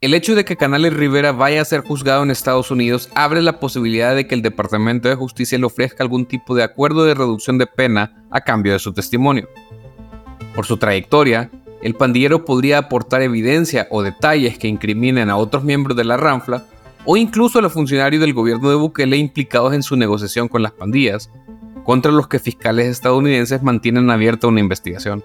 El hecho de que Canales Rivera vaya a ser juzgado en Estados Unidos abre la posibilidad de que el Departamento de Justicia le ofrezca algún tipo de acuerdo de reducción de pena a cambio de su testimonio. Por su trayectoria, el pandillero podría aportar evidencia o detalles que incriminen a otros miembros de la ranfla o incluso a los funcionarios del gobierno de Bukele implicados en su negociación con las pandillas, contra los que fiscales estadounidenses mantienen abierta una investigación.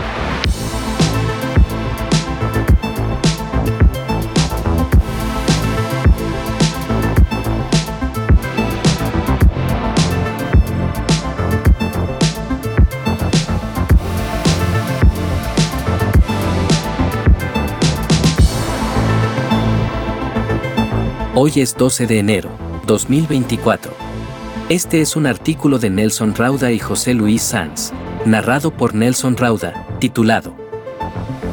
Hoy es 12 de enero, 2024. Este es un artículo de Nelson Rauda y José Luis Sanz, narrado por Nelson Rauda, titulado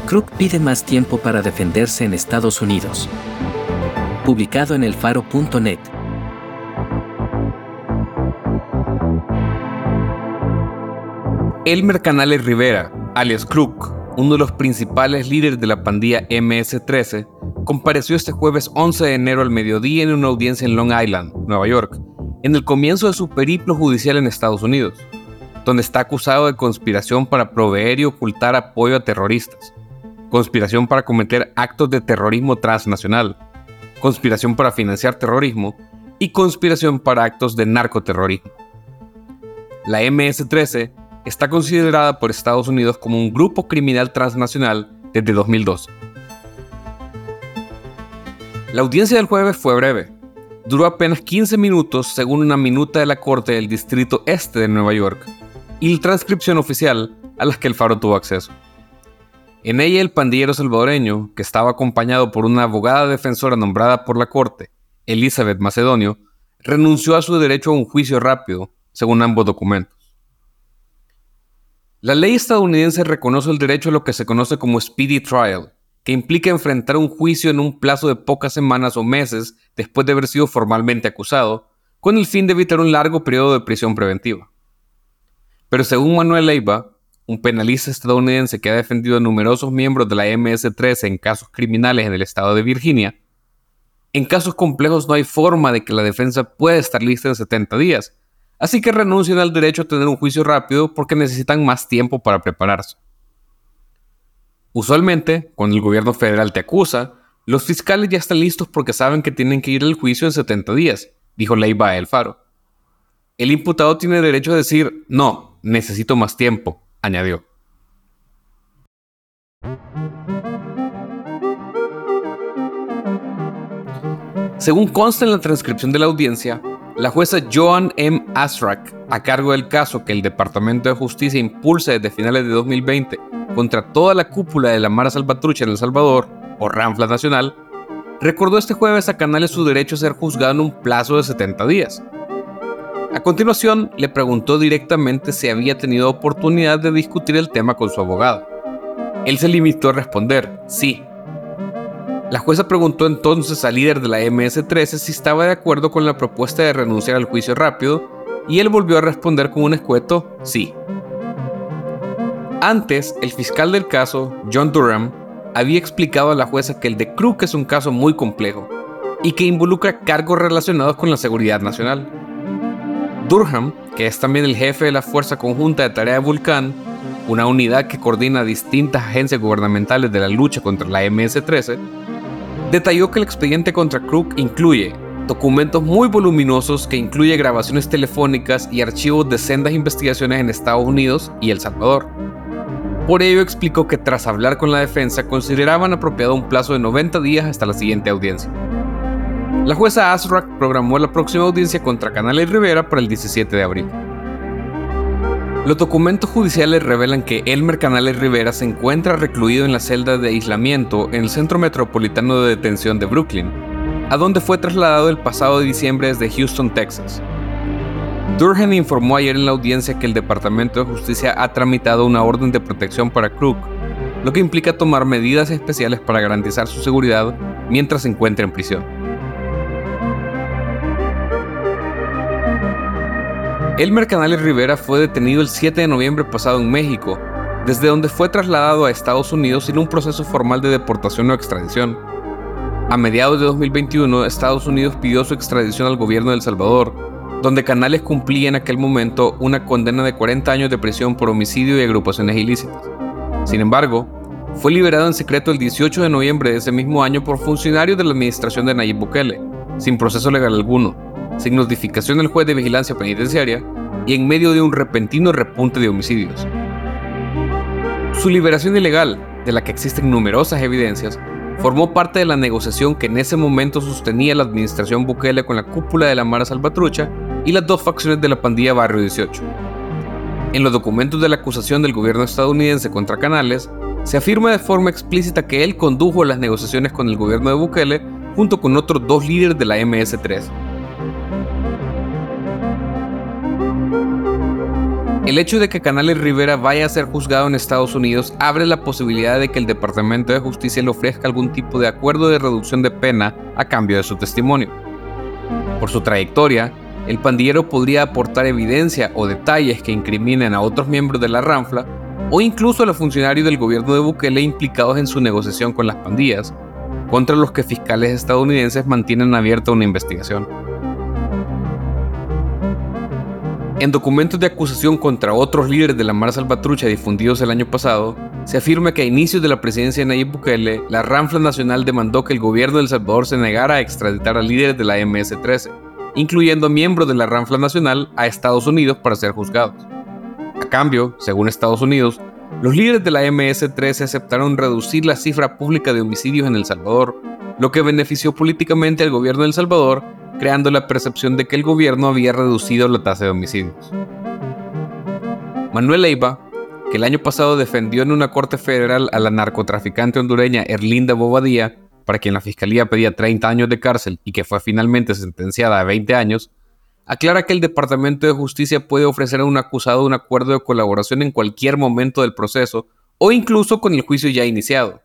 Crook pide más tiempo para defenderse en Estados Unidos. Publicado en elfaro.net. Elmer Canales Rivera, alias Crook, uno de los principales líderes de la pandilla MS-13, compareció este jueves 11 de enero al mediodía en una audiencia en Long Island, Nueva York, en el comienzo de su periplo judicial en Estados Unidos, donde está acusado de conspiración para proveer y ocultar apoyo a terroristas, conspiración para cometer actos de terrorismo transnacional, conspiración para financiar terrorismo y conspiración para actos de narcoterrorismo. La MS-13 está considerada por Estados Unidos como un grupo criminal transnacional desde 2012. La audiencia del jueves fue breve. Duró apenas 15 minutos según una minuta de la Corte del Distrito Este de Nueva York y la transcripción oficial a la que el Faro tuvo acceso. En ella el pandillero salvadoreño, que estaba acompañado por una abogada defensora nombrada por la Corte, Elizabeth Macedonio, renunció a su derecho a un juicio rápido, según ambos documentos. La ley estadounidense reconoce el derecho a lo que se conoce como speedy trial, que implica enfrentar un juicio en un plazo de pocas semanas o meses después de haber sido formalmente acusado, con el fin de evitar un largo periodo de prisión preventiva. Pero según Manuel Leiva, un penalista estadounidense que ha defendido a numerosos miembros de la MS-13 en casos criminales en el estado de Virginia, en casos complejos no hay forma de que la defensa pueda estar lista en 70 días, así que renuncian al derecho a tener un juicio rápido porque necesitan más tiempo para prepararse. Usualmente, cuando el gobierno federal te acusa, los fiscales ya están listos porque saben que tienen que ir al juicio en 70 días, dijo Leiva a El Faro. El imputado tiene derecho a decir, no, necesito más tiempo, añadió. Según consta en la transcripción de la audiencia, la jueza Joan M. Asrak, a cargo del caso que el Departamento de Justicia impulsa desde finales de 2020 contra toda la cúpula de la Mara Salvatrucha en El Salvador, o Ranfla Nacional, recordó este jueves a Canales su derecho a ser juzgado en un plazo de 70 días. A continuación, le preguntó directamente si había tenido oportunidad de discutir el tema con su abogado. Él se limitó a responder, sí. La jueza preguntó entonces al líder de la MS-13 si estaba de acuerdo con la propuesta de renunciar al juicio rápido, y él volvió a responder con un escueto, sí. Antes, el fiscal del caso, John Durham, había explicado a la jueza que el de Crook es un caso muy complejo y que involucra cargos relacionados con la seguridad nacional. Durham, que es también el jefe de la Fuerza Conjunta de Tarea de Vulcán, una unidad que coordina distintas agencias gubernamentales de la lucha contra la MS-13, detalló que el expediente contra Crook incluye documentos muy voluminosos que incluye grabaciones telefónicas y archivos de sendas investigaciones en Estados Unidos y El Salvador por ello explicó que tras hablar con la defensa consideraban apropiado un plazo de 90 días hasta la siguiente audiencia. La jueza Asrak programó la próxima audiencia contra Canales Rivera para el 17 de abril. Los documentos judiciales revelan que Elmer Canales Rivera se encuentra recluido en la celda de aislamiento en el Centro Metropolitano de Detención de Brooklyn, a donde fue trasladado el pasado diciembre desde Houston, Texas. Durham informó ayer en la audiencia que el Departamento de Justicia ha tramitado una orden de protección para Crook, lo que implica tomar medidas especiales para garantizar su seguridad mientras se encuentre en prisión. Elmer Canales Rivera fue detenido el 7 de noviembre pasado en México, desde donde fue trasladado a Estados Unidos sin un proceso formal de deportación o extradición. A mediados de 2021, Estados Unidos pidió su extradición al gobierno de El Salvador, donde Canales cumplía en aquel momento una condena de 40 años de prisión por homicidio y agrupaciones ilícitas. Sin embargo, fue liberado en secreto el 18 de noviembre de ese mismo año por funcionarios de la administración de Nayib Bukele, sin proceso legal alguno, sin notificación del juez de vigilancia penitenciaria y en medio de un repentino repunte de homicidios. Su liberación ilegal, de la que existen numerosas evidencias, formó parte de la negociación que en ese momento sostenía la administración Bukele con la cúpula de la Mara Salvatrucha y las dos facciones de la pandilla Barrio 18. En los documentos de la acusación del gobierno estadounidense contra Canales, se afirma de forma explícita que él condujo las negociaciones con el gobierno de Bukele junto con otros dos líderes de la MS-3. El hecho de que Canales Rivera vaya a ser juzgado en Estados Unidos abre la posibilidad de que el Departamento de Justicia le ofrezca algún tipo de acuerdo de reducción de pena a cambio de su testimonio. Por su trayectoria, el pandillero podría aportar evidencia o detalles que incriminen a otros miembros de la Ranfla o incluso a los funcionarios del gobierno de Bukele implicados en su negociación con las pandillas, contra los que fiscales estadounidenses mantienen abierta una investigación. En documentos de acusación contra otros líderes de la Mara Salvatrucha difundidos el año pasado, se afirma que a inicios de la presidencia de Nayib Bukele, la Ranfla Nacional demandó que el gobierno de El Salvador se negara a extraditar a líderes de la MS-13 incluyendo miembros de la Ranfla Nacional, a Estados Unidos para ser juzgados. A cambio, según Estados Unidos, los líderes de la MS-13 aceptaron reducir la cifra pública de homicidios en El Salvador, lo que benefició políticamente al gobierno de El Salvador, creando la percepción de que el gobierno había reducido la tasa de homicidios. Manuel Leiva, que el año pasado defendió en una corte federal a la narcotraficante hondureña Erlinda Bobadilla, para quien la fiscalía pedía 30 años de cárcel y que fue finalmente sentenciada a 20 años, aclara que el Departamento de Justicia puede ofrecer a un acusado un acuerdo de colaboración en cualquier momento del proceso o incluso con el juicio ya iniciado.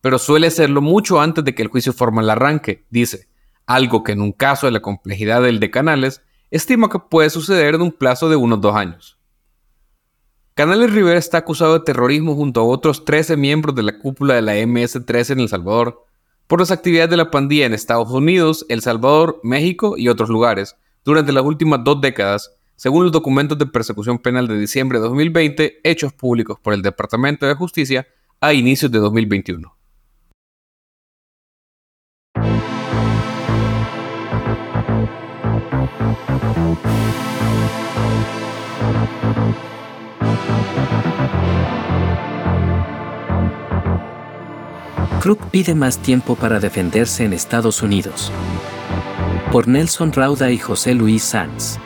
Pero suele hacerlo mucho antes de que el juicio formal arranque, dice, algo que en un caso de la complejidad del de Canales, estima que puede suceder en un plazo de unos dos años. Canales Rivera está acusado de terrorismo junto a otros 13 miembros de la cúpula de la MS-13 en El Salvador por las actividades de la pandilla en Estados Unidos, El Salvador, México y otros lugares durante las últimas dos décadas, según los documentos de persecución penal de diciembre de 2020 hechos públicos por el Departamento de Justicia a inicios de 2021. Crook pide más tiempo para defenderse en Estados Unidos. Por Nelson Rauda y José Luis Sanz.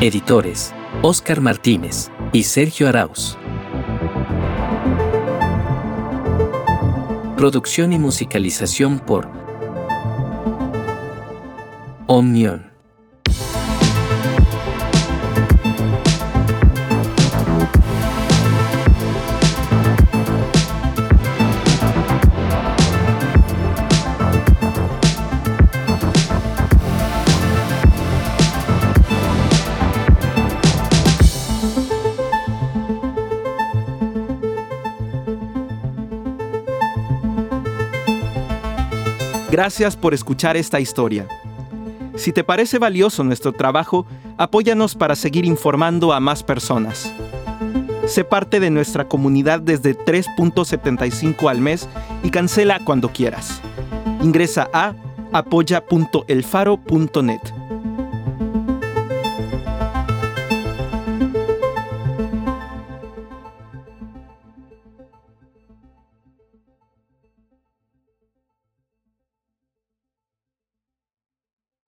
Editores, Oscar Martínez y Sergio Arauz. Producción y musicalización por Omnion. Gracias por escuchar esta historia. Si te parece valioso nuestro trabajo, apóyanos para seguir informando a más personas. Sé parte de nuestra comunidad desde 3.75 al mes y cancela cuando quieras. Ingresa a apoya.elfaro.net.